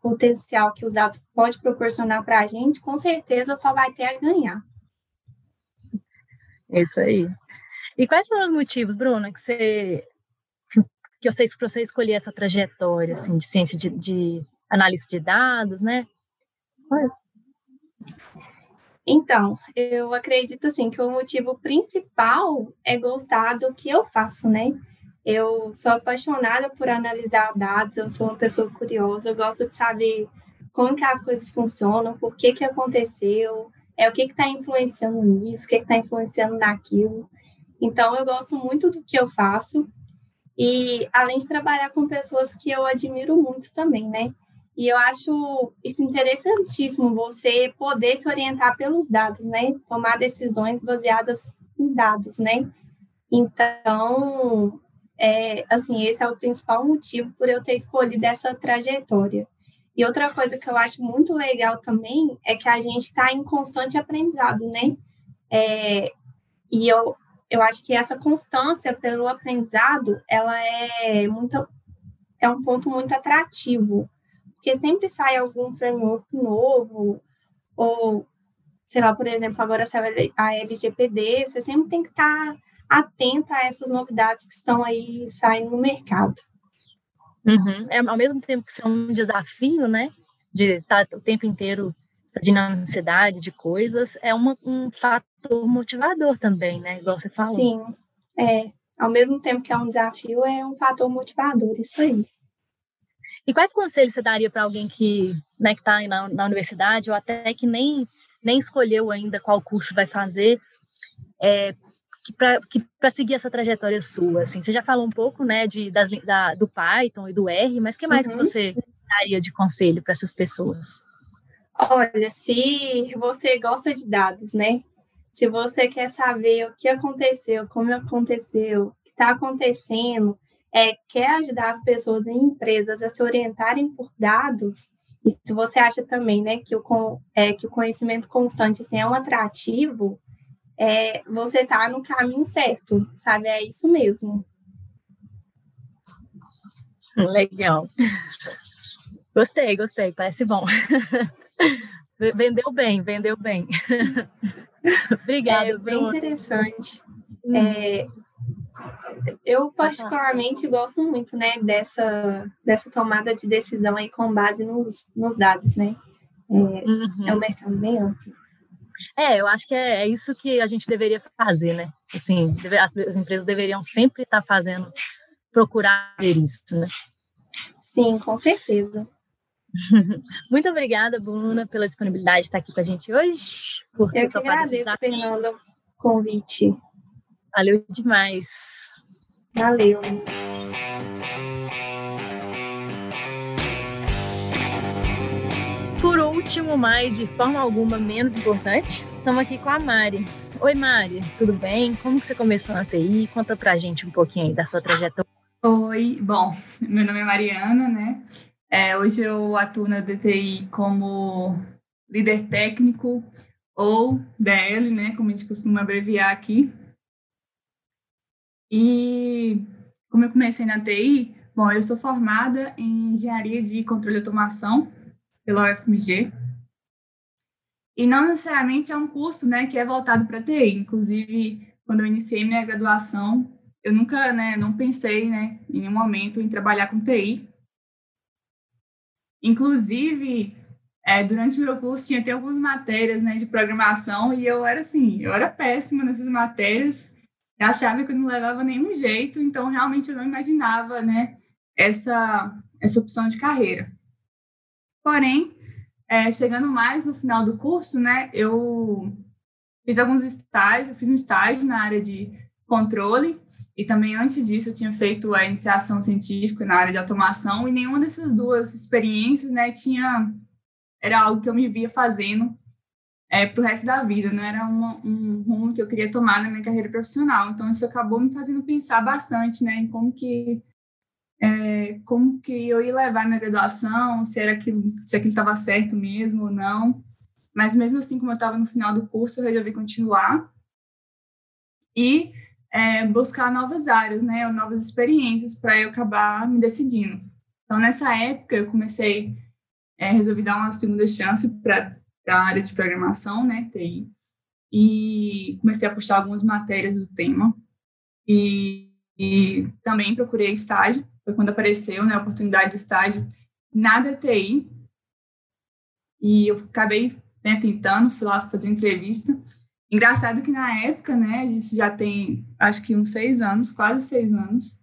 potencial que os dados podem proporcionar para a gente, com certeza só vai ter a ganhar. Isso aí. E quais foram os motivos, Bruna, que você que eu sei que você escolher essa trajetória assim, de ciência de, de análise de dados, né? Então, eu acredito assim que o motivo principal é gostar do que eu faço, né? Eu sou apaixonada por analisar dados, eu sou uma pessoa curiosa, eu gosto de saber como que as coisas funcionam, por que que aconteceu, é o que está influenciando nisso, o que está influenciando naquilo. Então, eu gosto muito do que eu faço e além de trabalhar com pessoas que eu admiro muito também, né? E eu acho isso interessantíssimo, você poder se orientar pelos dados, né? Tomar decisões baseadas em dados, né? Então, é, assim, esse é o principal motivo por eu ter escolhido essa trajetória. E outra coisa que eu acho muito legal também é que a gente está em constante aprendizado, né? É, e eu, eu acho que essa constância pelo aprendizado, ela é muito é um ponto muito atrativo, porque sempre sai algum framework novo, ou, sei lá, por exemplo, agora sai a LGPD, você sempre tem que estar tá atenta a essas novidades que estão aí saindo no mercado. Uhum. É, ao mesmo tempo que isso é um desafio, né, de estar o tempo inteiro essa dinamicidade de coisas, é uma, um fator motivador também, né, igual você falou. Sim, é. Ao mesmo tempo que é um desafio, é um fator motivador, isso aí. E quais conselhos você daria para alguém que né, está na, na universidade ou até que nem, nem escolheu ainda qual curso vai fazer, é, para seguir essa trajetória sua? Assim, você já falou um pouco, né, de, das, da, do Python e do R, mas que mais uhum. que você daria de conselho para essas pessoas? Olha, se você gosta de dados, né? Se você quer saber o que aconteceu, como aconteceu, o que está acontecendo, é, quer ajudar as pessoas em empresas a se orientarem por dados, e se você acha também, né, que o, é, que o conhecimento constante assim, é um atrativo, é, você está no caminho certo, sabe? É isso mesmo. Legal. Gostei, gostei, parece bom. (laughs) vendeu bem, vendeu bem. (laughs) Obrigada, é bem interessante. É, eu particularmente gosto muito, né, dessa, dessa tomada de decisão aí com base nos, nos dados, né? É, uhum. é um mercado bem amplo. É, eu acho que é, é, isso que a gente deveria fazer, né? Assim, as, as, empresas deveriam sempre estar fazendo, procurar ver isso, né? Sim, com certeza. (laughs) Muito obrigada, Bruna, pela disponibilidade de estar aqui com a gente hoje. Por eu que agradeço, Fernanda, o convite. Valeu demais. Valeu. Último, mas de forma alguma menos importante, estamos aqui com a Mari. Oi, Mari, tudo bem? Como que você começou na TI? Conta pra gente um pouquinho aí da sua trajetória. Oi, bom, meu nome é Mariana, né? É, hoje eu atuo na DTI como líder técnico ou DL, né, como a gente costuma abreviar aqui. E como eu comecei na TI, bom, eu sou formada em engenharia de controle de automação pela UFMG. E não necessariamente é um curso, né, que é voltado para TI. Inclusive, quando eu iniciei minha graduação, eu nunca, né, não pensei, né, em nenhum momento em trabalhar com TI. Inclusive, é, durante o meu curso tinha até algumas matérias, né, de programação e eu era assim, eu era péssima nessas matérias. Eu achava que eu não levava nenhum jeito, então realmente eu não imaginava, né, essa essa opção de carreira. Porém, é, chegando mais no final do curso, né, eu fiz alguns estágios, fiz um estágio na área de controle e também antes disso eu tinha feito a iniciação científica na área de automação e nenhuma dessas duas experiências, né, tinha era algo que eu me via fazendo é, para o resto da vida, não era uma, um rumo que eu queria tomar na minha carreira profissional. Então isso acabou me fazendo pensar bastante, né, em como que é, como que eu ia levar minha graduação, se era aquilo, se aquilo estava certo mesmo ou não. Mas mesmo assim, como eu estava no final do curso, eu resolvi continuar e é, buscar novas áreas, né, novas experiências para eu acabar me decidindo. Então, nessa época, eu comecei, é, resolvi dar uma segunda chance para a área de programação, né, TI, e comecei a puxar algumas matérias do tema. E, e também procurei estágio foi quando apareceu né, a oportunidade de estágio na DTI. E eu acabei né, tentando, fui lá fazer entrevista. Engraçado que na época, né, isso já tem acho que uns seis anos, quase seis anos,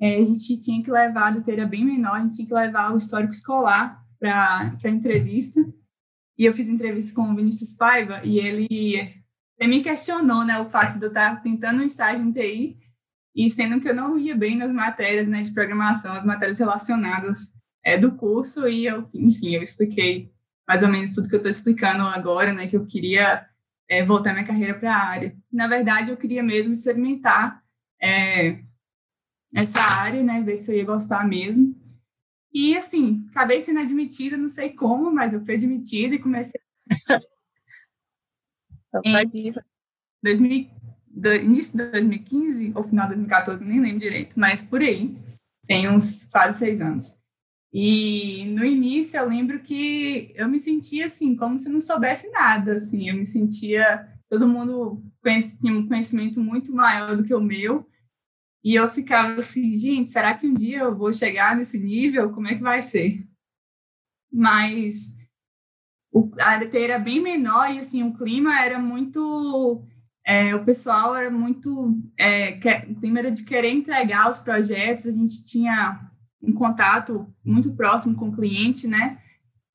é, a gente tinha que levar, a DTI era bem menor, a gente tinha que levar o histórico escolar para a entrevista. E eu fiz entrevista com o Vinícius Paiva e ele, ele me questionou né, o fato de eu estar tentando um estágio em TI e sendo que eu não ia bem nas matérias né, de programação, as matérias relacionadas é, do curso, e eu, enfim, eu expliquei mais ou menos tudo que eu estou explicando agora, né, que eu queria é, voltar minha carreira para a área. Na verdade, eu queria mesmo experimentar é, essa área, né, ver se eu ia gostar mesmo. E, assim, acabei sendo admitida, não sei como, mas eu fui admitida e comecei... (laughs) em 2000, do início de 2015 ou final de 2014, nem lembro direito, mas por aí, tem uns quase seis anos. E no início eu lembro que eu me sentia assim, como se não soubesse nada, assim, eu me sentia todo mundo conhece, tinha um conhecimento muito maior do que o meu, e eu ficava assim, gente, será que um dia eu vou chegar nesse nível? Como é que vai ser? Mas o, a DT era bem menor e assim o clima era muito é, o pessoal era muito. É, que, o clima era de querer entregar os projetos, a gente tinha um contato muito próximo com o cliente, né?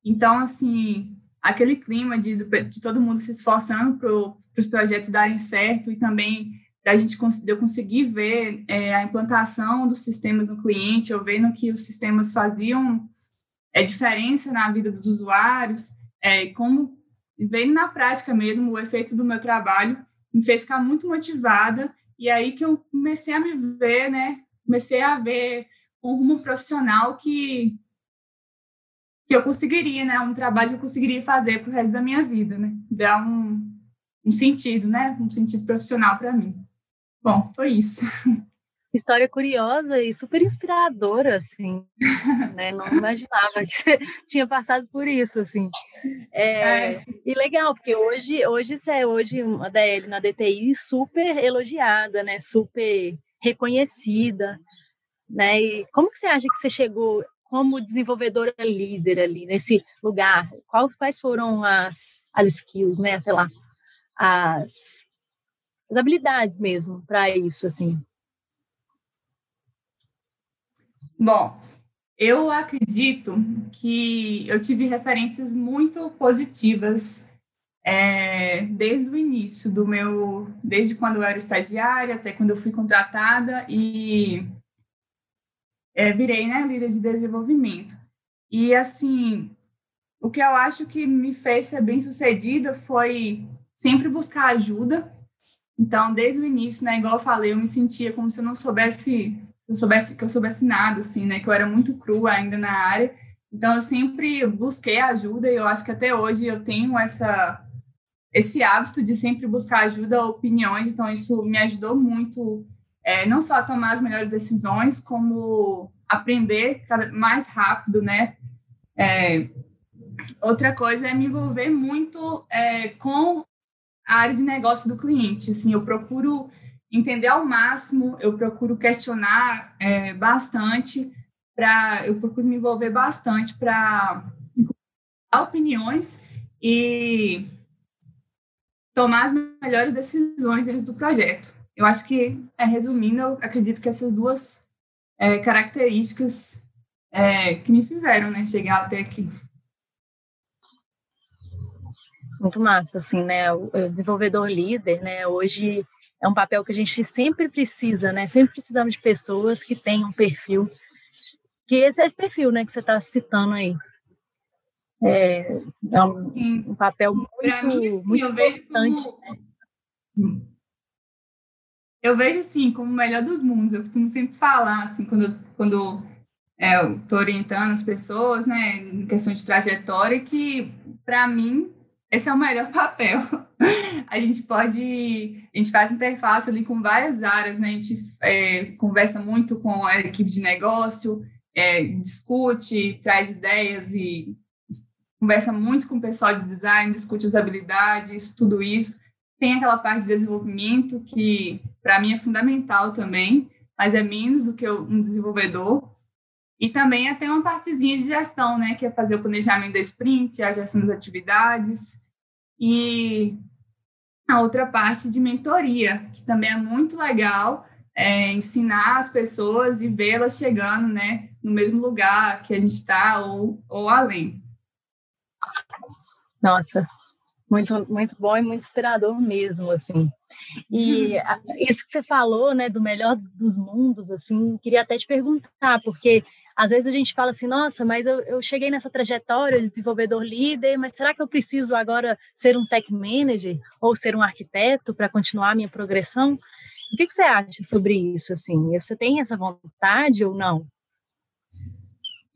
Então, assim, aquele clima de, de todo mundo se esforçando para os projetos darem certo e também da gente eu conseguir ver é, a implantação dos sistemas no cliente, eu vendo que os sistemas faziam é, diferença na vida dos usuários, é, como vendo na prática mesmo o efeito do meu trabalho, me fez ficar muito motivada e aí que eu comecei a me ver, né? Comecei a ver um rumo profissional que que eu conseguiria, né? Um trabalho que eu conseguiria fazer para o resto da minha vida, né? Dar um, um sentido, né? Um sentido profissional para mim. Bom, foi isso. (laughs) História curiosa e super inspiradora, assim, né? Não imaginava que você (laughs) tinha passado por isso, assim. É, é. E legal, porque hoje, hoje você é hoje uma DL na DTI super elogiada, né? Super reconhecida, né? E como que você acha que você chegou como desenvolvedora líder ali nesse lugar? Quais, quais foram as, as skills, né? Sei lá, as, as habilidades mesmo para isso, assim. Bom, eu acredito que eu tive referências muito positivas é, desde o início do meu, desde quando eu era estagiária até quando eu fui contratada e é, virei né, líder de desenvolvimento. E assim, o que eu acho que me fez ser bem sucedida foi sempre buscar ajuda. Então, desde o início, né, igual eu falei, eu me sentia como se eu não soubesse eu soubesse que eu soubesse nada, assim, né? Que eu era muito crua ainda na área. Então eu sempre busquei ajuda e eu acho que até hoje eu tenho essa esse hábito de sempre buscar ajuda, opiniões. Então isso me ajudou muito, é, não só a tomar as melhores decisões, como aprender cada, mais rápido, né? É, outra coisa é me envolver muito é, com a área de negócio do cliente. Assim, eu procuro entender ao máximo, eu procuro questionar é, bastante, para eu procuro me envolver bastante para opiniões e tomar as melhores decisões dentro do projeto. Eu acho que, é, resumindo, eu acredito que essas duas é, características é, que me fizeram né, chegar até aqui. Muito massa, assim, né? O desenvolvedor líder, né? Hoje é um papel que a gente sempre precisa, né? Sempre precisamos de pessoas que tenham um perfil, que esse é esse perfil, né, que você está citando aí. É, é um, um, papel muito, mim, muito importante. Como... Né? Eu vejo assim como o melhor dos mundos. Eu costumo sempre falar assim quando quando é, eu estou orientando as pessoas, né, em questão de trajetória, que para mim esse é o melhor (laughs) papel. A gente pode, a gente faz interface ali com várias áreas, né? A gente é, conversa muito com a equipe de negócio, é, discute, traz ideias e conversa muito com o pessoal de design, discute usabilidades, tudo isso. Tem aquela parte de desenvolvimento que, para mim, é fundamental também, mas é menos do que um desenvolvedor. E também é ter uma partezinha de gestão, né, que é fazer o planejamento da sprint, a gestão das atividades, e a outra parte de mentoria, que também é muito legal, é ensinar as pessoas e vê-las chegando, né, no mesmo lugar que a gente está ou, ou além. Nossa, muito, muito bom e muito inspirador mesmo, assim. E isso que você falou, né, do melhor dos mundos, assim, queria até te perguntar, porque às vezes a gente fala assim, nossa, mas eu, eu cheguei nessa trajetória de desenvolvedor líder, mas será que eu preciso agora ser um tech manager ou ser um arquiteto para continuar a minha progressão? O que, que você acha sobre isso? Assim, você tem essa vontade ou não?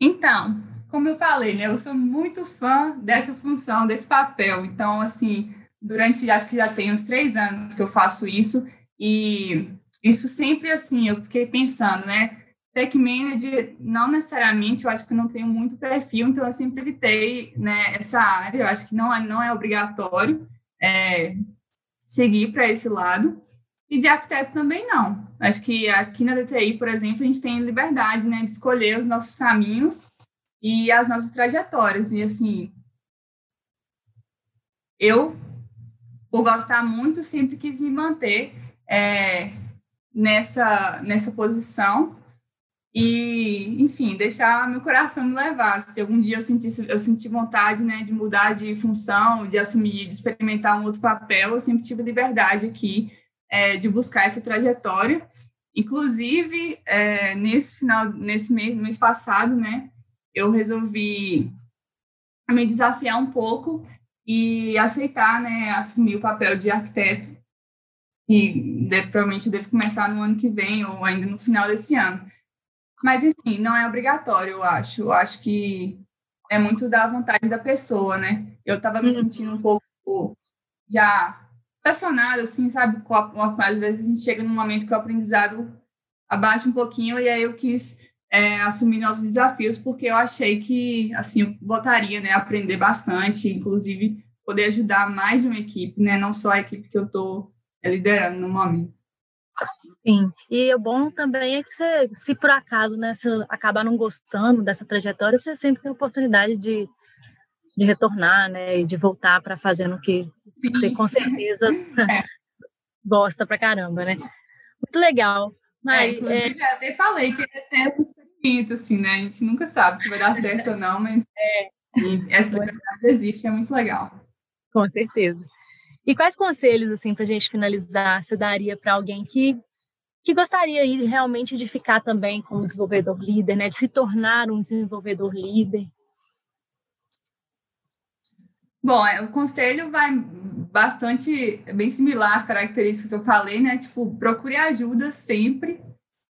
Então, como eu falei, né, eu sou muito fã dessa função, desse papel. Então, assim, durante acho que já tem uns três anos que eu faço isso e isso sempre assim, eu fiquei pensando, né? Tech Manager, não necessariamente, eu acho que não tenho muito perfil, então eu sempre evitei né, essa área, eu acho que não é, não é obrigatório é, seguir para esse lado. E de arquiteto também não. Acho que aqui na DTI, por exemplo, a gente tem liberdade né, de escolher os nossos caminhos e as nossas trajetórias. E, assim, eu, por gostar muito, sempre quis me manter é, nessa, nessa posição e, enfim, deixar meu coração me levar. Se algum dia eu sentisse, eu senti vontade, né, de mudar de função, de assumir, de experimentar um outro papel, eu sempre tive liberdade aqui é, de buscar essa trajetória. Inclusive, é, nesse final, nesse mês, mês passado, né, eu resolvi me desafiar um pouco e aceitar, né, assumir o papel de arquiteto. E deve, provavelmente devo começar no ano que vem ou ainda no final desse ano. Mas, assim, não é obrigatório, eu acho. Eu acho que é muito da vontade da pessoa, né? Eu estava me uhum. sentindo um pouco já pressionada, assim, sabe? Às vezes a gente chega num momento que o aprendizado abaixo um pouquinho e aí eu quis é, assumir novos desafios porque eu achei que assim eu botaria, né, aprender bastante, inclusive poder ajudar mais de uma equipe, né, não só a equipe que eu estou liderando no momento. Sim, e o bom também é que você, se por acaso, né, se acabar não gostando dessa trajetória, você sempre tem a oportunidade de, de retornar, né, e de voltar para fazer o que Sim. você com certeza (laughs) é. (laughs) gosta pra caramba, né? Muito legal. Mas, é, inclusive, é... até falei que é um experimento, assim, né? A gente nunca sabe se vai dar certo ou não, mas (laughs) é. essa liberdade existe, é muito legal. Com certeza. E quais conselhos, assim, para a gente finalizar, você daria para alguém que, que gostaria realmente de ficar também como desenvolvedor líder, né? De se tornar um desenvolvedor líder? Bom, é, o conselho vai bastante, bem similar às características que eu falei, né? Tipo, procure ajuda sempre.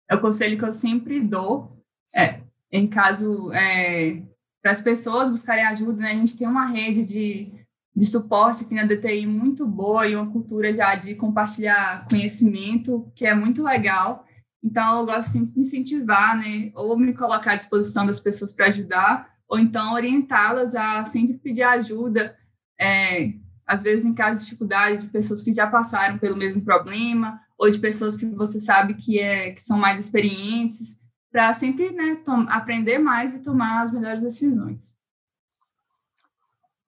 É o conselho que eu sempre dou. É, em caso é, para as pessoas buscarem ajuda, né? A gente tem uma rede de de suporte aqui na DTI muito boa e uma cultura já de compartilhar conhecimento que é muito legal. Então, eu gosto sempre de incentivar, né? Ou me colocar à disposição das pessoas para ajudar, ou então orientá-las a sempre pedir ajuda, é, às vezes em casos de dificuldade, de pessoas que já passaram pelo mesmo problema, ou de pessoas que você sabe que, é, que são mais experientes, para sempre né, aprender mais e tomar as melhores decisões.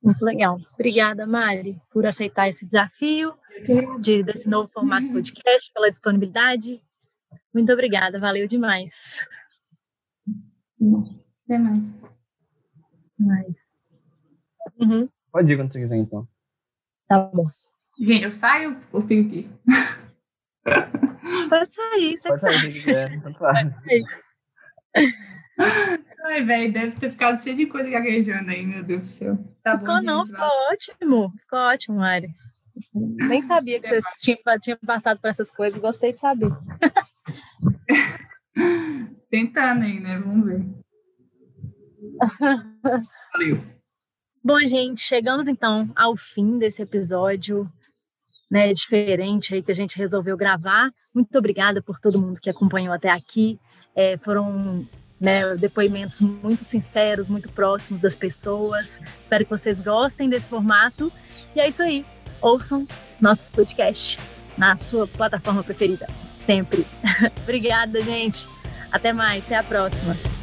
Muito legal. Obrigada, Mari, por aceitar esse desafio de, desse novo formato de podcast, pela disponibilidade. Muito obrigada, valeu demais. Até mais. mais. Uhum. Pode ir quando você quiser, então. Tá bom. Gente, eu saio ou fico aqui? Pode sair, você Pode sair, se quiser. Pode sair. Ai, velho, deve ter ficado cheio de coisa gaguejando aí, meu Deus do céu. Tá ficou bom, não, ficou ótimo. Ficou ótimo, Mari. Nem sabia que vocês tinham, tinham passado por essas coisas, gostei de saber. (laughs) Tentando aí, né? Vamos ver. Valeu. Bom, gente, chegamos então ao fim desse episódio né, diferente aí que a gente resolveu gravar. Muito obrigada por todo mundo que acompanhou até aqui. É, foram né, depoimentos muito sinceros, muito próximos das pessoas. Espero que vocês gostem desse formato. E é isso aí. Ouçam nosso podcast na sua plataforma preferida. Sempre. (laughs) Obrigada, gente. Até mais. Até a próxima.